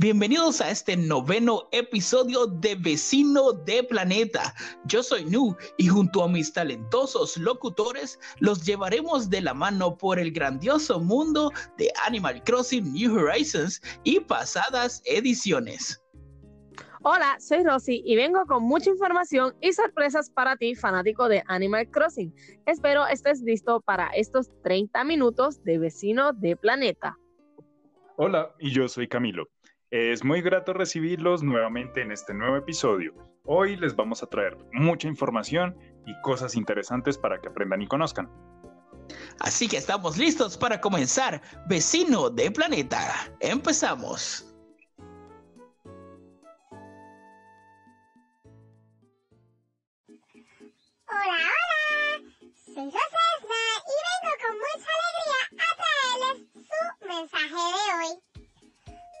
Bienvenidos a este noveno episodio de Vecino de Planeta. Yo soy Nu y junto a mis talentosos locutores los llevaremos de la mano por el grandioso mundo de Animal Crossing New Horizons y pasadas ediciones. Hola, soy Rosy y vengo con mucha información y sorpresas para ti, fanático de Animal Crossing. Espero estés listo para estos 30 minutos de Vecino de Planeta. Hola, y yo soy Camilo. Es muy grato recibirlos nuevamente en este nuevo episodio. Hoy les vamos a traer mucha información y cosas interesantes para que aprendan y conozcan. Así que estamos listos para comenzar, vecino de planeta. Empezamos. Hola, hola. Soy Josefna y vengo con mucha alegría a traerles su mensaje de hoy.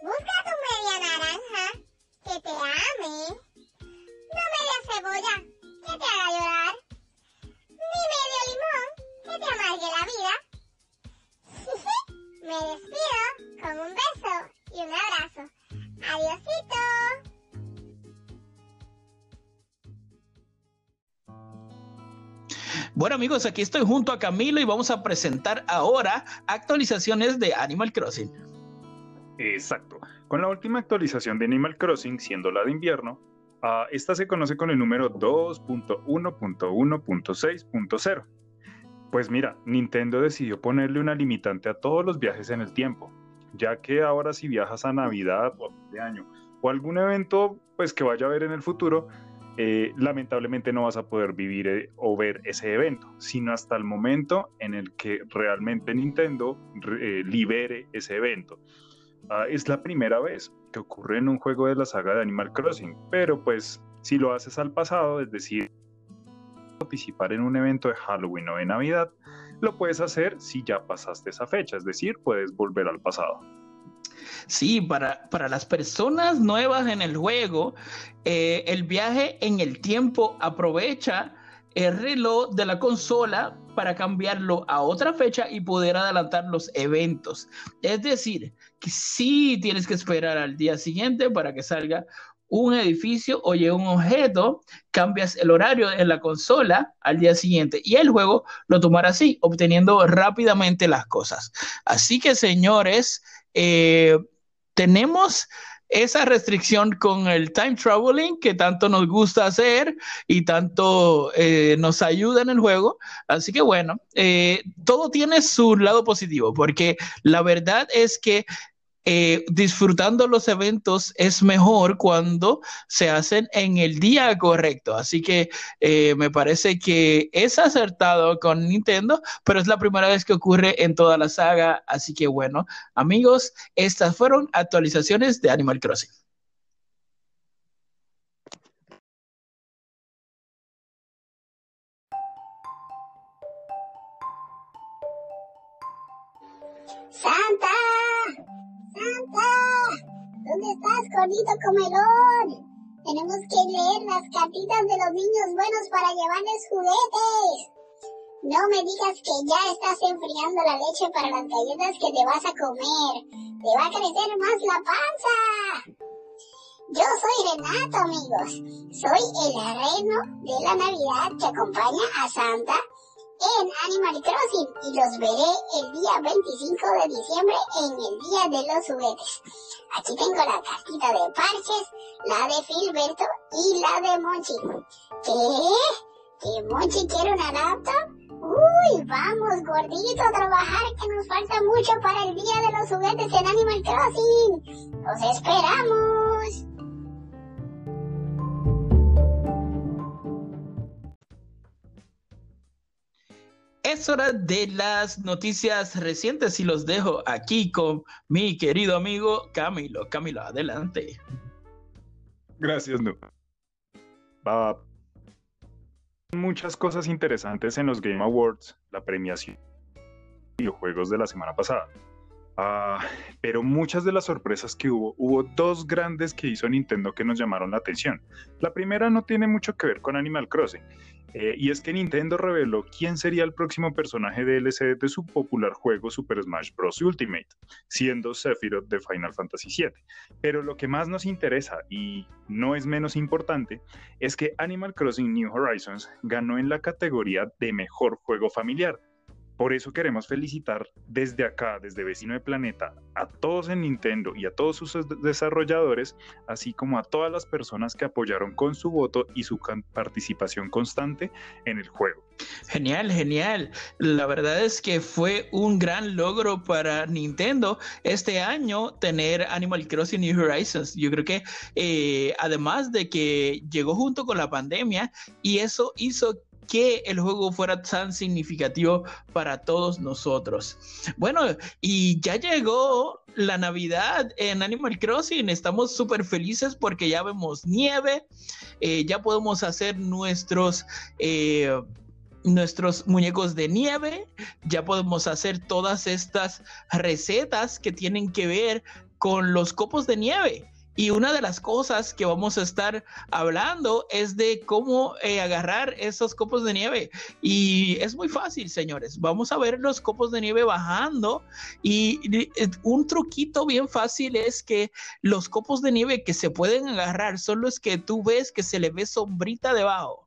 Busca tu media naranja que te ame. No media cebolla que te haga llorar. Ni medio limón que te amargue la vida. Me despido con un beso y un abrazo. Adiosito. Bueno amigos, aquí estoy junto a Camilo y vamos a presentar ahora actualizaciones de Animal Crossing. Exacto. Con la última actualización de Animal Crossing, siendo la de invierno, uh, esta se conoce con el número 2.1.1.6.0. Pues mira, Nintendo decidió ponerle una limitante a todos los viajes en el tiempo, ya que ahora si viajas a Navidad o de año o algún evento pues que vaya a haber en el futuro, eh, lamentablemente no vas a poder vivir eh, o ver ese evento, sino hasta el momento en el que realmente Nintendo eh, libere ese evento. Ah, es la primera vez que ocurre en un juego de la saga de Animal Crossing, pero pues si lo haces al pasado, es decir, participar en un evento de Halloween o de Navidad, lo puedes hacer si ya pasaste esa fecha, es decir, puedes volver al pasado. Sí, para, para las personas nuevas en el juego, eh, el viaje en el tiempo aprovecha el reloj de la consola para cambiarlo a otra fecha y poder adelantar los eventos. Es decir, que tienes que esperar al día siguiente para que salga un edificio o llegue un objeto, cambias el horario en la consola al día siguiente y el juego lo tomará así, obteniendo rápidamente las cosas. Así que, señores, eh, tenemos esa restricción con el time traveling que tanto nos gusta hacer y tanto eh, nos ayuda en el juego. Así que bueno, eh, todo tiene su lado positivo, porque la verdad es que eh, disfrutando los eventos es mejor cuando se hacen en el día correcto. Así que eh, me parece que es acertado con Nintendo, pero es la primera vez que ocurre en toda la saga. Así que bueno, amigos, estas fueron actualizaciones de Animal Crossing. ¿Dónde estás, gordito comelón? Tenemos que leer las cartitas de los niños buenos para llevarles juguetes. No me digas que ya estás enfriando la leche para las galletas que te vas a comer. Te va a crecer más la panza. Yo soy Renato, amigos. Soy el arreno de la Navidad que acompaña a Santa en Animal Crossing y los veré el día 25 de diciembre en el Día de los Juguetes. Aquí tengo la cartita de Parches, la de Filberto y la de Monchi. ¿Qué? ¿Que Monchi quiere una laptop? Uy, vamos gordito a trabajar que nos falta mucho para el Día de los Juguetes en Animal Crossing. Los esperamos. Es hora de las noticias recientes y los dejo aquí con mi querido amigo Camilo. Camilo, adelante. Gracias, no. Va. Muchas cosas interesantes en los Game Awards, la premiación de videojuegos de la semana pasada. Ah, pero muchas de las sorpresas que hubo, hubo dos grandes que hizo Nintendo que nos llamaron la atención. La primera no tiene mucho que ver con Animal Crossing, eh, y es que Nintendo reveló quién sería el próximo personaje DLC de su popular juego Super Smash Bros. Ultimate, siendo Sephiroth de Final Fantasy VII. Pero lo que más nos interesa, y no es menos importante, es que Animal Crossing New Horizons ganó en la categoría de mejor juego familiar por eso queremos felicitar desde acá, desde Vecino de Planeta, a todos en Nintendo y a todos sus desarrolladores, así como a todas las personas que apoyaron con su voto y su participación constante en el juego. Genial, genial. La verdad es que fue un gran logro para Nintendo este año tener Animal Crossing New Horizons. Yo creo que eh, además de que llegó junto con la pandemia y eso hizo que el juego fuera tan significativo para todos nosotros. Bueno, y ya llegó la Navidad en Animal Crossing. Estamos súper felices porque ya vemos nieve, eh, ya podemos hacer nuestros... Eh, nuestros muñecos de nieve, ya podemos hacer todas estas recetas que tienen que ver con los copos de nieve. Y una de las cosas que vamos a estar hablando es de cómo eh, agarrar esos copos de nieve. Y es muy fácil, señores. Vamos a ver los copos de nieve bajando. Y eh, un truquito bien fácil es que los copos de nieve que se pueden agarrar son los que tú ves que se le ve sombrita debajo.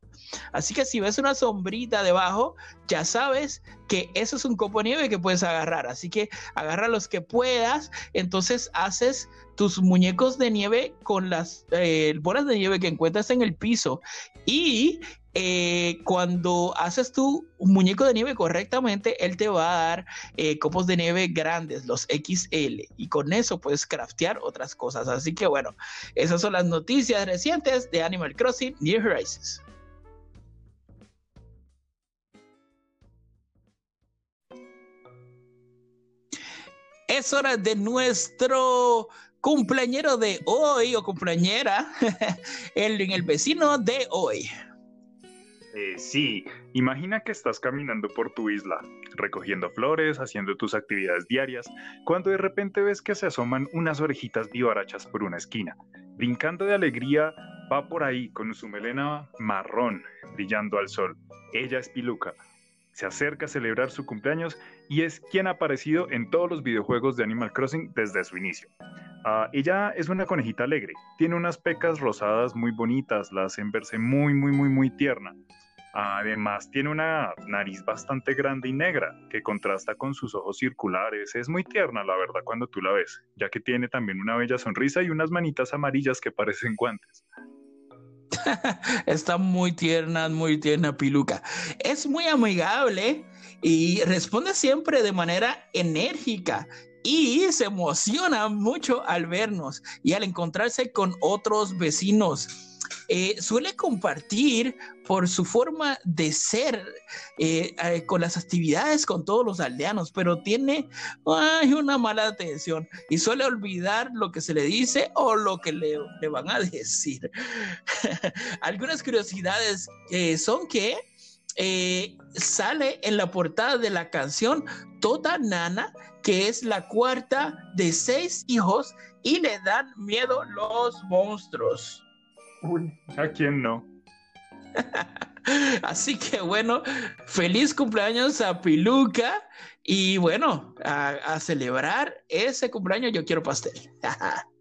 Así que si ves una sombrita debajo, ya sabes que eso es un copo de nieve que puedes agarrar. Así que agarra los que puedas. Entonces haces tus muñecos de nieve con las eh, bolas de nieve que encuentras en el piso. Y eh, cuando haces tu muñeco de nieve correctamente, él te va a dar eh, copos de nieve grandes, los XL, y con eso puedes craftear otras cosas. Así que bueno, esas son las noticias recientes de Animal Crossing New Horizons. Es hora de nuestro cumpleañero de hoy o cumpleañera, el, el vecino de hoy. Eh, sí, imagina que estás caminando por tu isla, recogiendo flores, haciendo tus actividades diarias, cuando de repente ves que se asoman unas orejitas vivarachas por una esquina. Brincando de alegría, va por ahí con su melena marrón, brillando al sol. Ella es Piluca, se acerca a celebrar su cumpleaños y es quien ha aparecido en todos los videojuegos de Animal Crossing desde su inicio. Ah, ella es una conejita alegre, tiene unas pecas rosadas muy bonitas, la hacen verse muy, muy, muy, muy tierna. Además, tiene una nariz bastante grande y negra que contrasta con sus ojos circulares. Es muy tierna, la verdad, cuando tú la ves, ya que tiene también una bella sonrisa y unas manitas amarillas que parecen guantes. Está muy tierna, muy tierna Piluca. Es muy amigable y responde siempre de manera enérgica y se emociona mucho al vernos y al encontrarse con otros vecinos. Eh, suele compartir por su forma de ser eh, eh, con las actividades con todos los aldeanos, pero tiene una mala atención y suele olvidar lo que se le dice o lo que le, le van a decir. Algunas curiosidades son que sale en la portada de la canción Toda Nana, que es la cuarta de seis hijos y le dan miedo los monstruos. Uy, ¿a quién no? Así que bueno, feliz cumpleaños a Piluca y bueno, a, celebrar ese cumpleaños yo quiero pastel.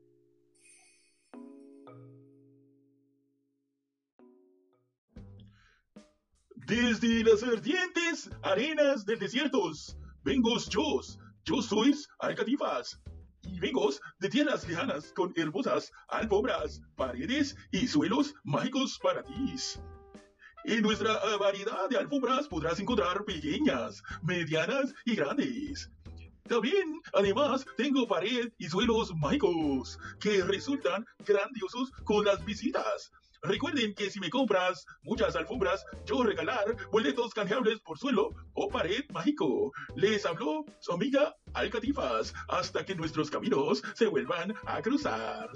Desde las ardientes arenas del desierto, vengo yo, yo soy Alcatifas, vengo de tierras lejanas con hermosas alfombras, paredes y suelos mágicos para ti. En nuestra variedad de alfombras podrás encontrar pequeñas, medianas y grandes. También, además, tengo pared y suelos mágicos que resultan grandiosos con las visitas. Recuerden que si me compras muchas alfombras, yo regalar boletos canjeables por suelo o pared mágico. Les habló su amiga Alcatifas hasta que nuestros caminos se vuelvan a cruzar.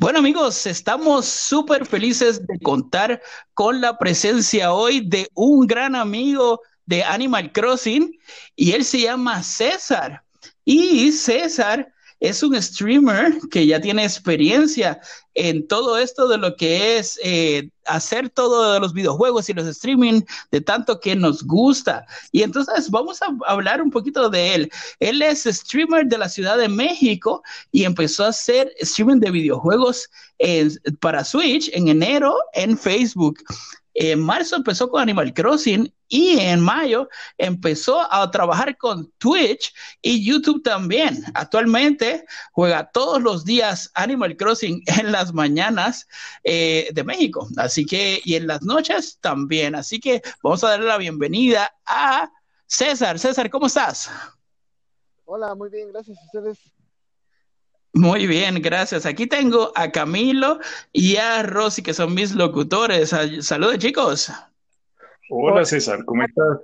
Bueno amigos, estamos súper felices de contar con la presencia hoy de un gran amigo de Animal Crossing y él se llama César. Y César es un streamer que ya tiene experiencia en todo esto de lo que es eh, hacer todo los videojuegos y los streaming de tanto que nos gusta. Y entonces vamos a hablar un poquito de él. Él es streamer de la Ciudad de México y empezó a hacer streaming de videojuegos para Switch en enero en Facebook. En marzo empezó con Animal Crossing y en mayo empezó a trabajar con Twitch y YouTube también. Actualmente juega todos los días Animal Crossing en las mañanas eh, de México. Así que, y en las noches también. Así que vamos a darle la bienvenida a César. César, ¿cómo estás? Hola, muy bien, gracias a ustedes. Muy bien, gracias. Aquí tengo a Camilo y a Rosy, que son mis locutores. Saludos, chicos. Hola, César, ¿cómo estás?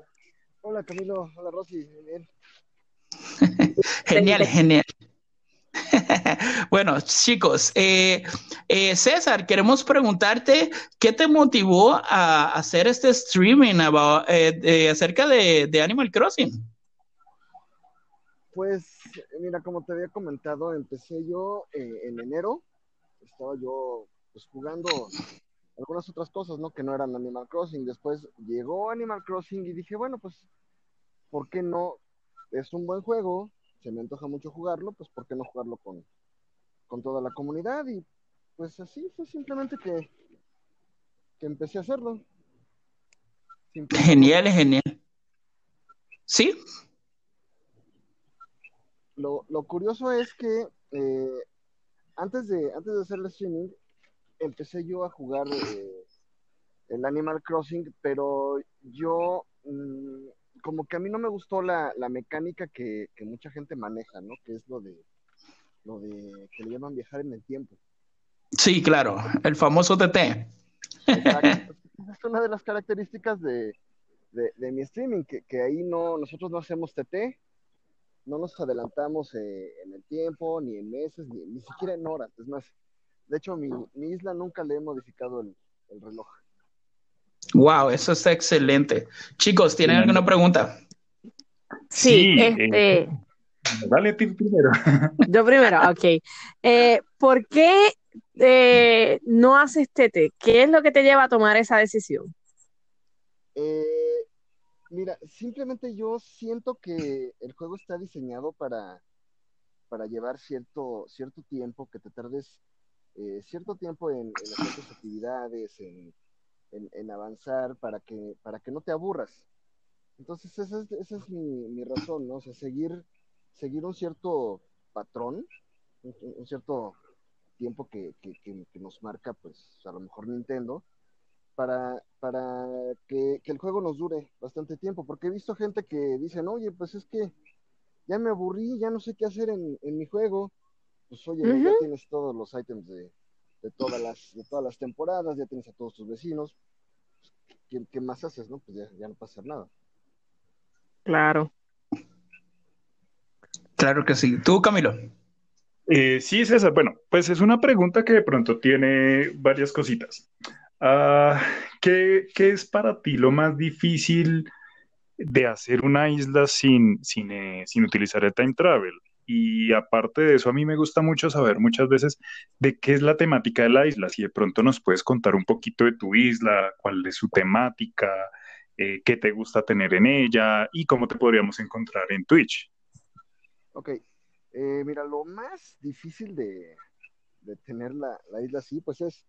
Hola, Camilo. Hola, Rosy. Bien. genial, genial. bueno, chicos, eh, eh, César, queremos preguntarte qué te motivó a hacer este streaming eh, acerca de, de Animal Crossing. Pues mira, como te había comentado, empecé yo eh, en enero. Estaba yo pues, jugando algunas otras cosas, ¿no? Que no eran Animal Crossing. Después llegó Animal Crossing y dije, bueno, pues, ¿por qué no? Es un buen juego, se me antoja mucho jugarlo, pues, ¿por qué no jugarlo con, con toda la comunidad? Y pues así fue simplemente que, que empecé a hacerlo. Genial, genial. ¿Sí? Lo, curioso es que eh, antes, de, antes de hacer el streaming, empecé yo a jugar eh, el Animal Crossing, pero yo mm, como que a mí no me gustó la, mecánica que, mucha gente maneja, ¿no? Que es lo de lo de que le llaman viajar en el tiempo. Sí, claro, el famoso TT. Exacto. es una de las características de, mi streaming, que, que, ahí no, nosotros no hacemos TT, no nos adelantamos eh, en el tiempo, ni en meses, ni, siquiera en horas. Es más, de hecho, mi, mi isla nunca le he modificado el, reloj. Wow, eso está excelente. Chicos, ¿tienen alguna pregunta? Sí, este. Eh, dale primero. Yo primero, ok. Eh, ¿Por qué no haces tete? ¿Qué es lo que te lleva a tomar esa decisión? Eh, Mira, simplemente yo siento que el juego está diseñado para, para llevar cierto, cierto tiempo, que te tardes eh, cierto tiempo en, hacer tus actividades, en, avanzar, para que, para que no te aburras. Entonces, esa es, esa es mi, razón, ¿no? O sea, seguir, seguir un cierto patrón, un, cierto tiempo que, que, nos marca, pues, a lo mejor Nintendo, para, para que, el juego nos dure bastante tiempo, porque he visto gente que dicen, oye, pues es que ya me aburrí, ya no sé qué hacer en, mi juego. Pues oye, ya tienes todos los ítems de, todas las, de todas las temporadas, ya tienes a todos tus vecinos. ¿Qué, más haces, no? Pues ya, no pasa nada. Claro. Claro que sí. ¿Tú, Camilo? Eh, sí, César. Bueno, pues es una pregunta que de pronto tiene varias cositas. Ah, ¿qué, es para ti lo más difícil de hacer una isla sin, sin, eh, sin utilizar el time travel? Y aparte de eso, a mí me gusta mucho saber muchas veces de qué es la temática de la isla. Si de pronto nos puedes contar un poquito de tu isla, cuál es su temática, eh, qué te gusta tener en ella y cómo te podríamos encontrar en Twitch. Ok, eh, mira, lo más difícil de, tener la, la, isla así, pues es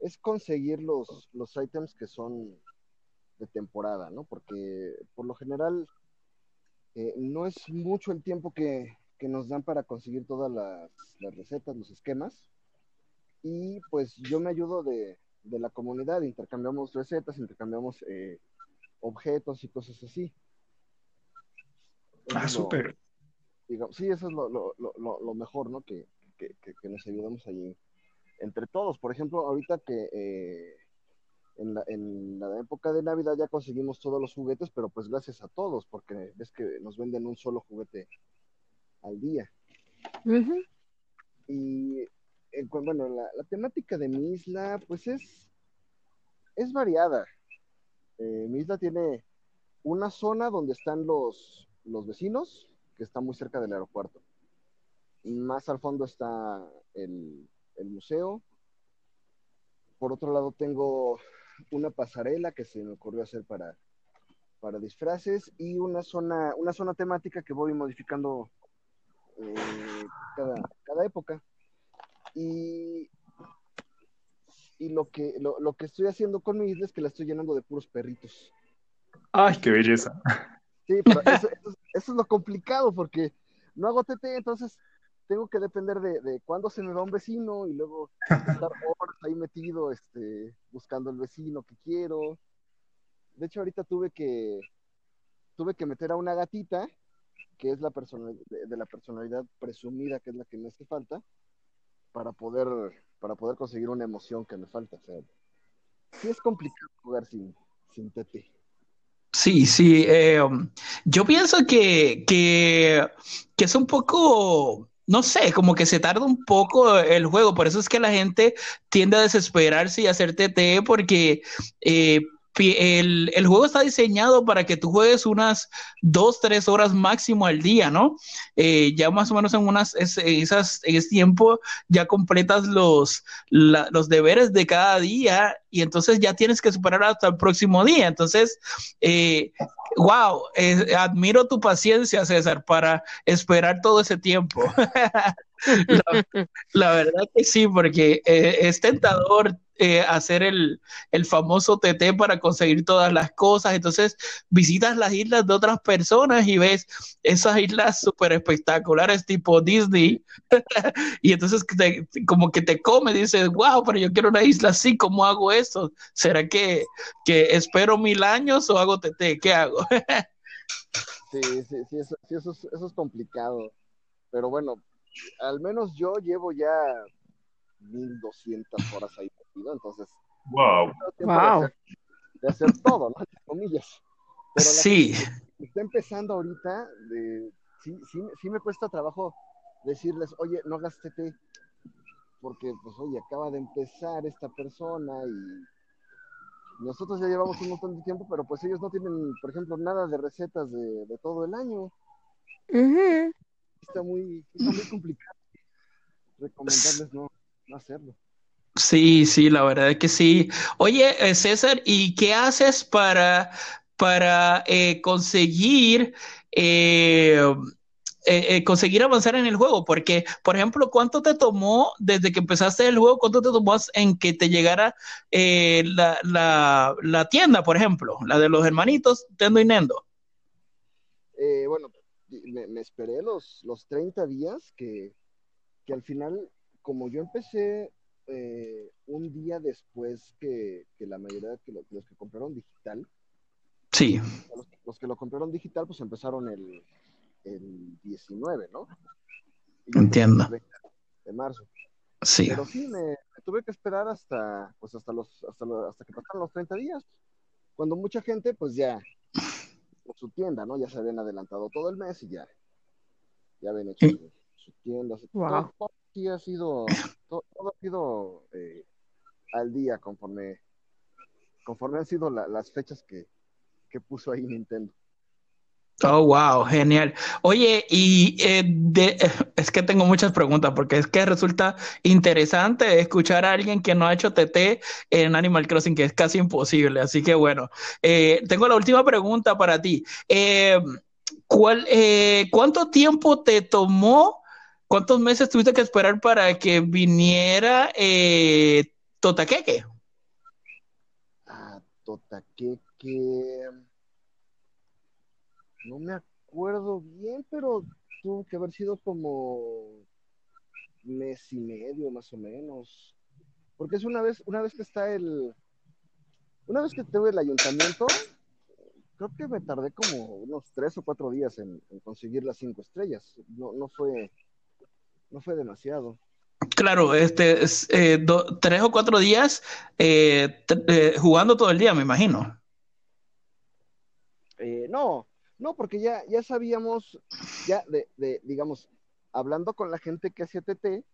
es conseguir los, los ítems que son de temporada, ¿no? Porque por lo general eh, no es mucho el tiempo que, nos dan para conseguir todas las, recetas, los esquemas. Y pues yo me ayudo de, la comunidad, intercambiamos recetas, intercambiamos eh, objetos y cosas así. ah, súper. Sí, eso es lo, mejor, ¿no? Que, que, que nos ayudamos allí entre todos. Por ejemplo, ahorita que eh, en, la, en, la, época de Navidad ya conseguimos todos los juguetes, pero pues gracias a todos, porque ves que nos venden un solo juguete al día. Y bueno, la, la, temática de mi isla, pues es, es variada. Eh, mi isla tiene una zona donde están los, los vecinos, que está muy cerca del aeropuerto. Más al fondo está el, el museo. Por otro lado tengo una pasarela que se me ocurrió hacer para, para disfraces y una zona, una zona temática que voy modificando eh, cada, cada, época. Y, y lo, que, lo, lo, que estoy haciendo con mi isla es que la estoy llenando de puros perritos. ¡Ay, qué belleza! Sí, pero eso, eso, eso es lo complicado porque no hago TT, entonces tengo que depender de, de cuándo se me va un vecino y luego estar horas ahí metido este, buscando el vecino que quiero. De hecho, ahorita tuve que tuve que meter a una gatita, que es la persona de, de, la personalidad presumida, que es la que me hace falta, para poder, para poder conseguir una emoción que me falta. O sea, sí es complicado jugar sin, sin TT. Sí, sí. Eh, yo pienso que, que, que es un poco no sé, como que se tarda un poco el juego, por eso es que la gente tiende a desesperarse y hacer TT porque eh, el, el, juego está diseñado para que tú juegues unas dos, tres horas máximo al día, ¿no? Eh, ya más o menos en unas, es, esas, en ese tiempo ya completas los, los deberes de cada día y entonces ya tienes que superar hasta el próximo día. Entonces, eh, wow, eh, admiro tu paciencia, César, para esperar todo ese tiempo. la, verdad que sí, porque eh, es tentador eh, hacer el, el, famoso TT para conseguir todas las cosas. Entonces visitas las islas de otras personas y ves esas islas súper espectaculares tipo Disney. y entonces te, como que te come, dices, wow, pero yo quiero una isla así, ¿cómo hago eso? ¿Será que, que espero mil años o hago TT? ¿Qué hago? sí, sí, sí, eso, sí eso, es, eso es complicado. Pero bueno, al menos yo llevo ya 1200 horas ahí metido, entonces. Wow. wow. De, hacer, de hacer, todo, ¿no? Entre comillas. Pero sí. está empezando ahorita, de, sí, sí, sí me cuesta trabajo decirles, oye, no hagas TT, porque, pues, oye, acaba de empezar esta persona y nosotros ya llevamos un montón de tiempo, pero pues ellos no tienen, por ejemplo, nada de recetas de, de todo el año. Uh -huh. Está muy, está muy complicado recomendarles no, no hacerlo. Sí, sí, la verdad es que sí. Oye, César, ¿y qué haces para, para eh, conseguir eh, eh, conseguir avanzar en el juego? Porque, por ejemplo, ¿cuánto te tomó desde que empezaste el juego? ¿Cuánto te tomó en que te llegara la, la, la, tienda, por ejemplo, la de los hermanitos Tendo y Nendo? bueno, me, me, esperé los, los 30 días que, que al final como yo empecé eh, un día después que, que la mayoría de los, los, que compraron digital, sí. Los, los, que lo compraron digital, pues empezaron el, el 19, ¿no? Entiendo. De marzo. Sí. Pero sí, me, me, tuve que esperar hasta, pues hasta los, hasta, los, hasta que pasaron los 30 días, cuando mucha gente, pues ya, su tienda, ¿no? Ya se habían adelantado todo el mes y ya, ya habían hecho su, su tienda. Wow. Todo, sí ha sido, todo, todo ha sido eh, al día conforme, conforme han sido la, las fechas que, que, puso ahí Nintendo. Oh, wow, genial. Oye, y eh, es que tengo muchas preguntas porque es que resulta interesante escuchar a alguien que no ha hecho TT en Animal Crossing, que es casi imposible. Así que bueno, eh, tengo la última pregunta para ti. Eh, ¿cuál, ¿Cuánto tiempo te tomó? ¿Cuántos meses tuviste que esperar para que viniera eh, Totaqueque? Ah, Totaqueque. No me acuerdo bien, pero tuvo que haber sido como mes y medio más o menos. Porque es una vez, una vez que está el. Una vez que tuve el ayuntamiento, creo que me tardé como unos tres o cuatro días en, en conseguir las cinco estrellas. No, no fue no fue demasiado. Claro, este, eh, do, tres o cuatro días eh, eh, jugando todo el día, me imagino. Eh, no, no, porque ya, ya sabíamos, ya de, de, digamos, hablando con la gente que hacía TT,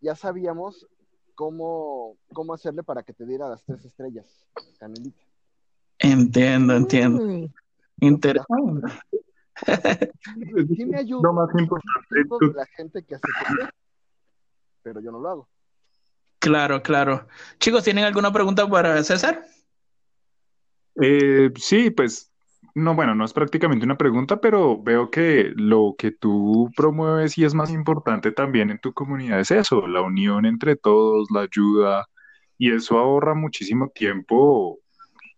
ya sabíamos cómo, cómo hacerle para que te diera las tres estrellas, Canelita. Entiendo, entiendo. Mm, Interesante. Sí me ayuda Lo más importante la gente que hace café, pero yo no lo hago. Claro, claro. Chicos, ¿tienen alguna pregunta para César? Eh, sí, pues, no, bueno, no es prácticamente una pregunta, pero veo que lo que tú promueves y es más importante también en tu comunidad es eso, la unión entre todos, la ayuda, y eso ahorra muchísimo tiempo,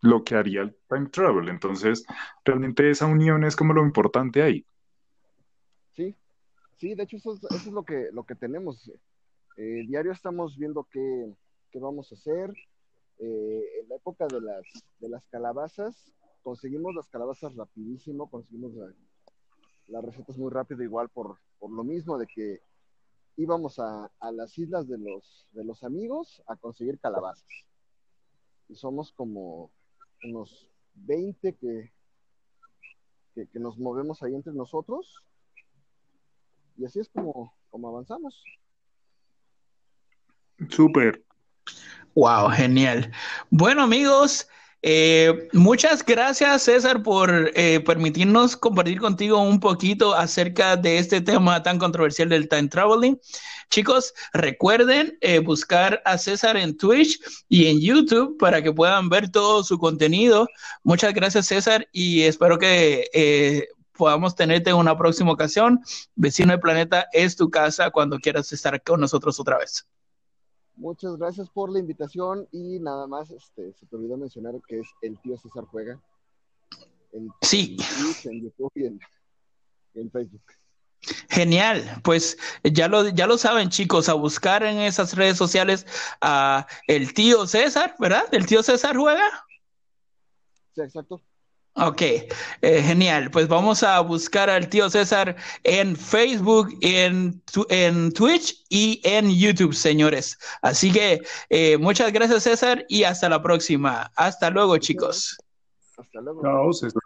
lo que haría el time travel. Entonces, realmente esa unión es como lo importante ahí. Sí, sí, de hecho eso es, lo que, lo que tenemos. Eh, diario estamos viendo qué, qué vamos a hacer. Eh, en la época de las, de las calabazas, conseguimos las calabazas rapidísimo, conseguimos la- las recetas muy rápido, igual por, por lo mismo de que íbamos a, a las islas de los, de los amigos a conseguir calabazas. Y somos como unos 20 que, que, que nos movemos ahí entre nosotros. Y así es como, como avanzamos. Súper. Wow, genial. Bueno, amigos, eh, muchas gracias, César, por eh, permitirnos compartir contigo un poquito acerca de este tema tan controversial del time traveling. Chicos, recuerden eh, buscar a César en Twitch y en YouTube para que puedan ver todo su contenido. Muchas gracias, César, y espero que eh, podamos tenerte en una próxima ocasión. Vecino del Planeta es tu casa cuando quieras estar con nosotros otra vez. Muchas gracias por la invitación y nada más, este, se te olvidó mencionar que es el tío César Juega. En, Sí. en YouTube y en, en Facebook. Genial, pues ya lo, ya lo saben chicos, a buscar en esas redes sociales a el tío César, ¿verdad? ¿El tío César juega? Sí, exacto. Ok, eh, genial. Pues vamos a buscar al tío César en Facebook, en, tu- en Twitch y en YouTube, señores. Así que eh, muchas gracias César y hasta la próxima. Hasta luego chicos. Hasta luego. Chao, César.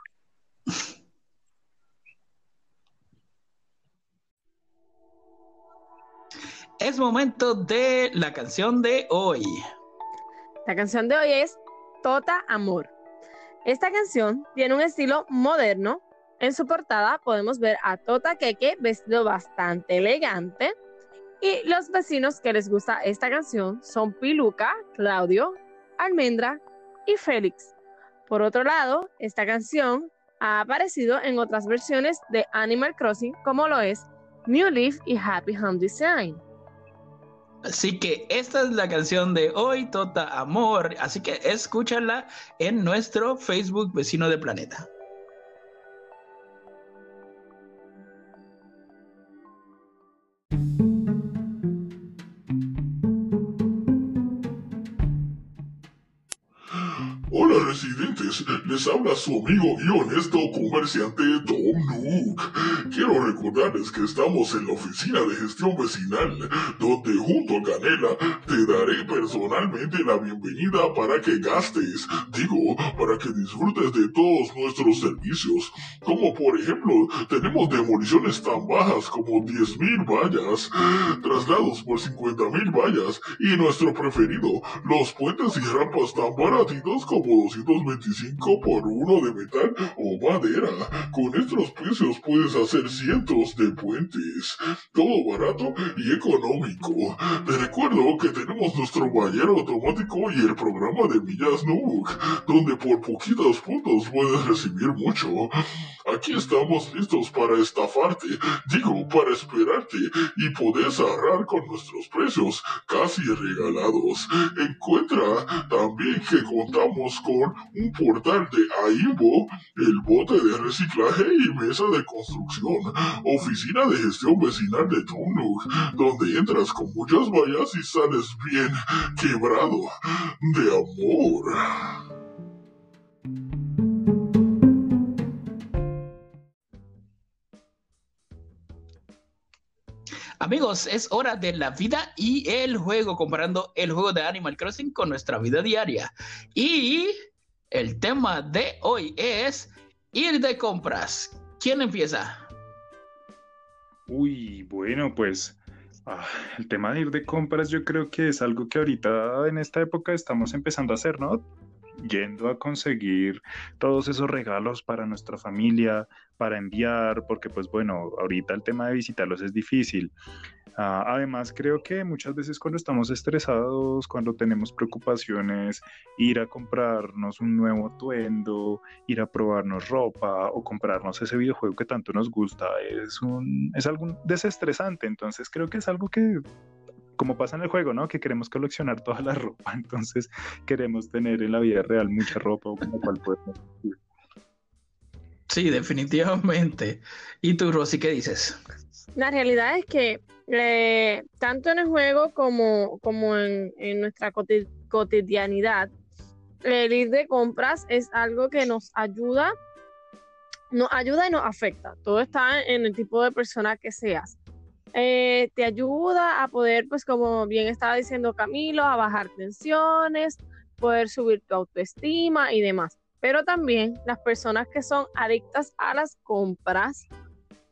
Es momento de la canción de hoy. La canción de hoy es Tota Amor. Esta canción tiene un estilo moderno. En su portada podemos ver a Tota Keke vestido bastante elegante. Y los vecinos que les gusta esta canción son Piluca, Claudio, Almendra y Félix. Por otro lado, esta canción ha aparecido en otras versiones de Animal Crossing como lo es New Leaf y Happy Home Design. Así que esta es la canción de hoy, Tota Amor. Así que escúchala en nuestro Facebook Vecino de Planeta. Hola residentes, les habla su amigo y honesto comerciante Tom Nook. Quiero recordarles que estamos en la oficina de gestión vecinal, donde junto Canela personalmente la bienvenida para que gastes, digo, para que disfrutes de todos nuestros servicios, como por ejemplo tenemos demoliciones tan bajas como 10.000 vallas, traslados por 50.000 vallas y nuestro preferido, los puentes y rampas tan baratitos como 225 por uno de metal o madera. Con estos precios puedes hacer cientos de puentes. Todo barato y económico. Te recuerdo que tenemos nuestro automático y el programa de millas Nook, donde por poquitos puntos puedes recibir mucho. Aquí estamos listos para estafarte, digo, para esperarte y podés ahorrar con nuestros precios casi regalados. Encuentra también que contamos con un portal de AIMBO, el bote de reciclaje y mesa de construcción, oficina de gestión vecinal de Tunuk, donde entras con muchas vallas y sales bien quebrado de amor. Amigos, es hora de la vida y el juego, comparando el juego de Animal Crossing con nuestra vida diaria. Y el tema de hoy es ir de compras. ¿Quién empieza? Uy, bueno, pues Ah, el tema de ir de compras yo creo que es algo que ahorita en esta época estamos empezando a hacer, ¿no? Yendo a conseguir todos esos regalos para nuestra familia, para enviar, porque pues bueno, ahorita el tema de visitarlos es difícil. Ah, además, creo que muchas veces cuando estamos estresados, cuando tenemos preocupaciones, ir a comprarnos un nuevo atuendo, ir a probarnos ropa o comprarnos ese videojuego que tanto nos gusta, es, un, es algo desestresante. Entonces, creo que es algo que como pasa en el juego, ¿no? Que queremos coleccionar toda la ropa, entonces queremos tener en la vida real mucha ropa o como cual podemos. Sí, definitivamente. ¿Y tú, Rosy, qué dices? La realidad es que eh, tanto en el juego como, como en, nuestra cotidianidad, el ir de compras es algo que nos ayuda, nos ayuda y nos afecta. Todo está en el tipo de persona que seas. Eh, te ayuda a poder, pues como bien estaba diciendo Camilo, a bajar tensiones, poder subir tu autoestima y demás. Pero también las personas que son adictas a las compras,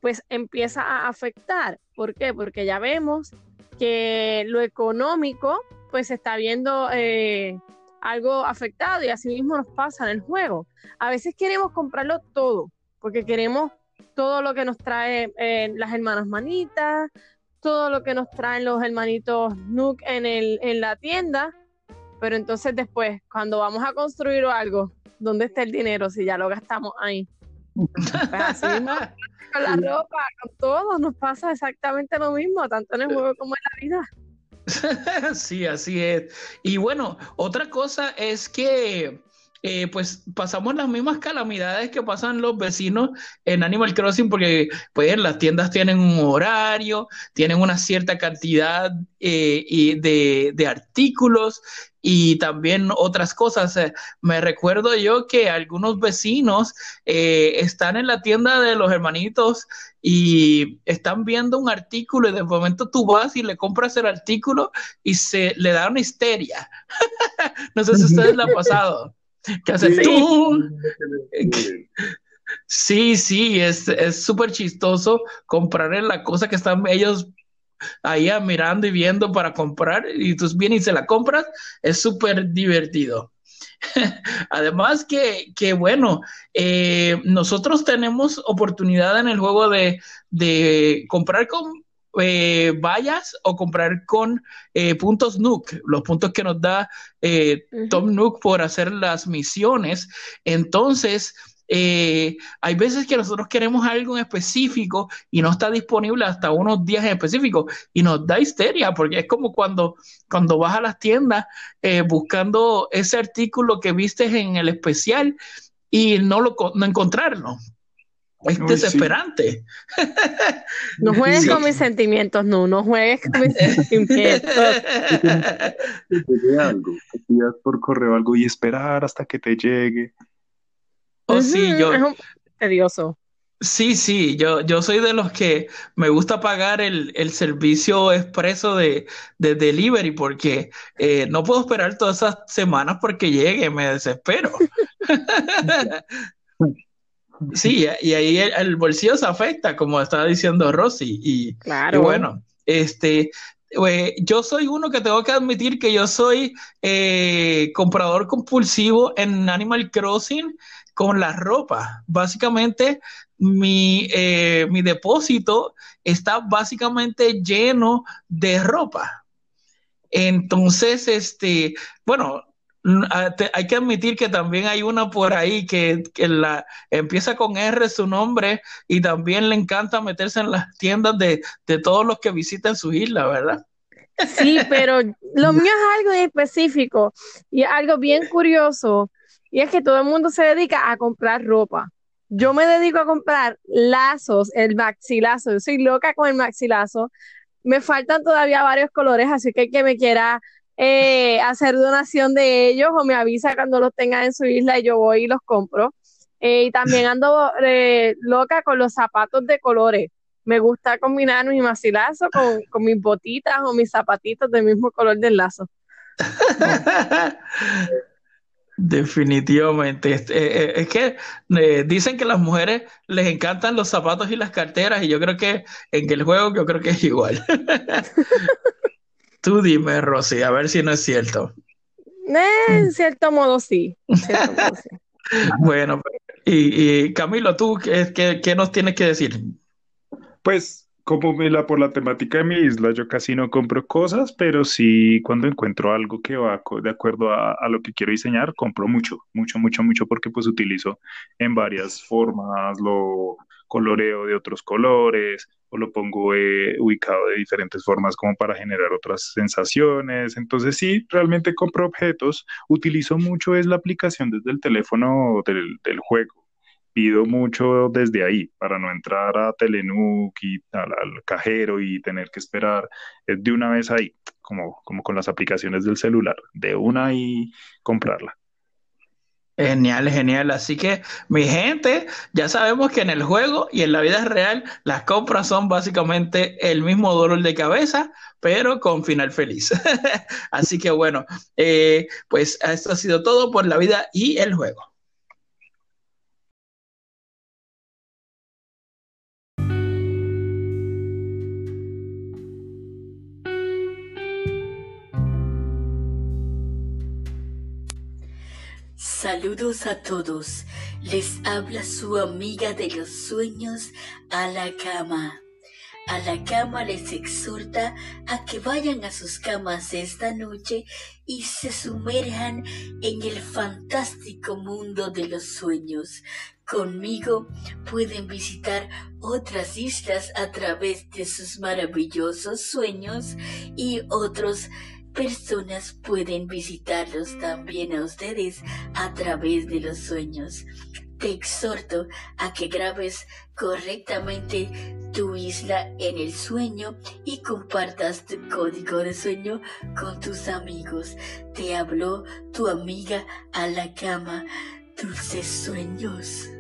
pues empieza a afectar. ¿Por qué? Porque ya vemos que lo económico pues está viendo eh, algo afectado y así mismo nos pasa en el juego. A veces queremos comprarlo todo, porque queremos todo lo que nos trae eh, las hermanas manitas, todo lo que nos traen los hermanitos Nook en, el, en la tienda, pero entonces después, cuando vamos a construir algo, ¿dónde está el dinero si ya lo gastamos ahí? Pues así con la ropa, con todo, nos pasa exactamente lo mismo, tanto en el juego como en la vida. Sí, así es. Y bueno, otra cosa es que eh, pues pasamos las mismas calamidades que pasan los vecinos en Animal Crossing porque pues las tiendas tienen un horario, tienen una cierta cantidad eh, de, de, artículos y también otras cosas. Eh, me recuerdo yo que algunos vecinos están en la tienda de los hermanitos y están viendo un artículo y de momento tú vas y le compras el artículo y se le da una histeria. no sé si a ustedes le ha pasado. ¿Qué haces tú? Sí, sí, es súper chistoso comprar la cosa que están ellos ahí mirando y viendo para comprar y tú vienes y se la compras, es súper divertido. Además que, que bueno, eh, nosotros tenemos oportunidad en el juego de, de comprar con eh, vayas o comprar con eh, puntos Nook, los puntos que nos da eh, Tom Nook por hacer las misiones. Entonces, hay veces que nosotros queremos algo en específico y no está disponible hasta unos días en específico y nos da histeria porque es como cuando, cuando vas a las tiendas buscando ese artículo que viste en el especial y no, lo, no encontrarlo. Es desesperante. No juegues con mis sentimientos, no, no juegues con mis sentimientos. Que algo, que pidas por correo algo y esperar hasta que te llegue. Oh, sí, yo. Es un tedioso. Sí, sí, yo, yo soy de los que me gusta pagar el, el servicio expreso de, de delivery porque eh, no puedo esperar todas esas semanas porque llegue, me desespero. Sí, y ahí el, bolsillo se afecta, como estaba diciendo Rosy. Y, claro. bueno, este, eh, yo soy uno que tengo que admitir que yo soy eh, comprador compulsivo en Animal Crossing con la ropa. Básicamente, mi, eh, mi depósito está básicamente lleno de ropa. Entonces, este, bueno, hay que admitir que también hay una por ahí que, la, empieza con R su nombre y también le encanta meterse en las tiendas de, todos los que visitan su isla, ¿verdad? Sí, pero lo mío es algo específico y algo bien curioso y es que todo el mundo se dedica a comprar ropa. Yo me dedico a comprar lazos, el maxilazo. Yo soy loca con el maxilazo. Me faltan todavía varios colores, así que que me quiera eh, hacer donación de ellos o me avisa cuando los tenga en su isla y yo voy y los compro. Eh, y también ando eh, loca con los zapatos de colores. Me gusta combinar mi macilazo con, con mis botitas o mis zapatitos del mismo color del lazo. Definitivamente. Es, eh, es que eh, dicen que a las mujeres les encantan los zapatos y las carteras y yo creo que en el juego yo creo que es igual. Tú dime, Rosy, a ver si no es cierto. en cierto modo sí. en cierto modo, sí. Bueno, y, y Camilo, ¿tú qué, qué- qué nos tienes que decir? Pues como me la, por la temática de mi isla, yo casi no compro cosas, pero sí cuando encuentro algo que va de acuerdo a, a lo que quiero diseñar, compro mucho, mucho, mucho, mucho, porque pues utilizo en varias formas, lo coloreo de otros colores o lo pongo eh, ubicado de diferentes formas como para generar otras sensaciones. Entonces sí, realmente compro objetos, utilizo mucho es la aplicación desde el teléfono del, del juego pido mucho desde ahí para no entrar a Telenook y al, al cajero y tener que esperar eh, de una vez ahí, como, como con las aplicaciones del celular, de una y comprarla. Genial, genial. Así que, mi gente, ya sabemos que en el juego y en la vida real las compras son básicamente el mismo dolor de cabeza, pero con final feliz. Así que bueno, eh, pues esto ha sido todo por la vida y el juego. Saludos a todos. Les habla su amiga de los sueños a la cama. A la cama les exhorta a que vayan a sus camas esta noche y se sumerjan en el fantástico mundo de los sueños. Conmigo pueden visitar otras islas a través de sus maravillosos sueños y otros personas pueden visitarlos también a ustedes a través de los sueños. Te exhorto a que grabes correctamente tu isla en el sueño y compartas tu código de sueño con tus amigos. Te habló tu amiga a la cama. Dulces sueños.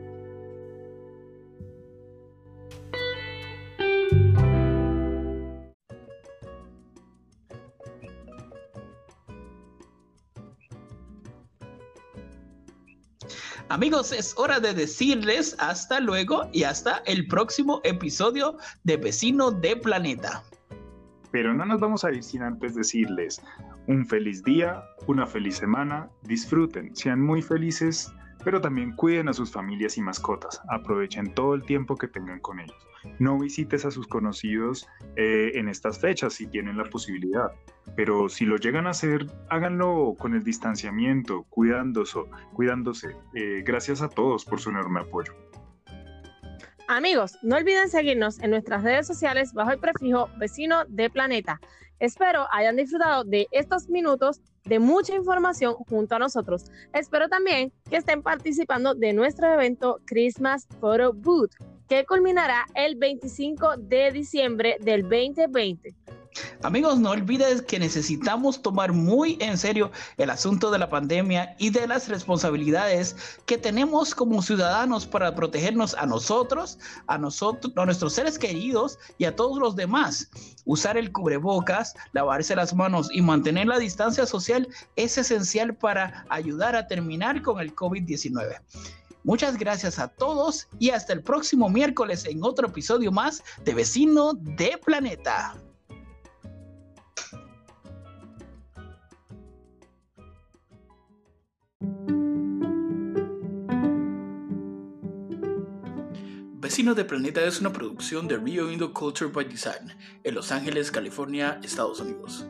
Amigos, es hora de decirles hasta luego y hasta el próximo episodio de Vecino de Planeta. Pero no nos vamos a ir sin antes decirles un feliz día, una feliz semana, disfruten, sean muy felices, pero también cuiden a sus familias y mascotas, aprovechen todo el tiempo que tengan con ellos. No visites a sus conocidos eh, en estas fechas si tienen la posibilidad, pero si lo llegan a hacer, háganlo con el distanciamiento, cuidándose, cuidándose. Eh, gracias a todos por su enorme apoyo. Amigos, no olviden seguirnos en nuestras redes sociales bajo el prefijo vecino de planeta. Espero hayan disfrutado de estos minutos de mucha información junto a nosotros. Espero también que estén participando de nuestro evento Christmas Photo Booth, que culminará el 25 de diciembre del 2020. Amigos, no olvides que necesitamos tomar muy en serio el asunto de la pandemia y de las responsabilidades que tenemos como ciudadanos para protegernos a nosotros, a nosotros, a nuestros seres queridos y a todos los demás. Usar el cubrebocas, lavarse las manos y mantener la distancia social es esencial para ayudar a terminar con el COVID-19. Muchas gracias a todos y hasta el próximo miércoles en otro episodio más de Vecino de Planeta. Vecino de Planeta es una producción de Rio Indo Culture by Design en Los Ángeles, California, Estados Unidos.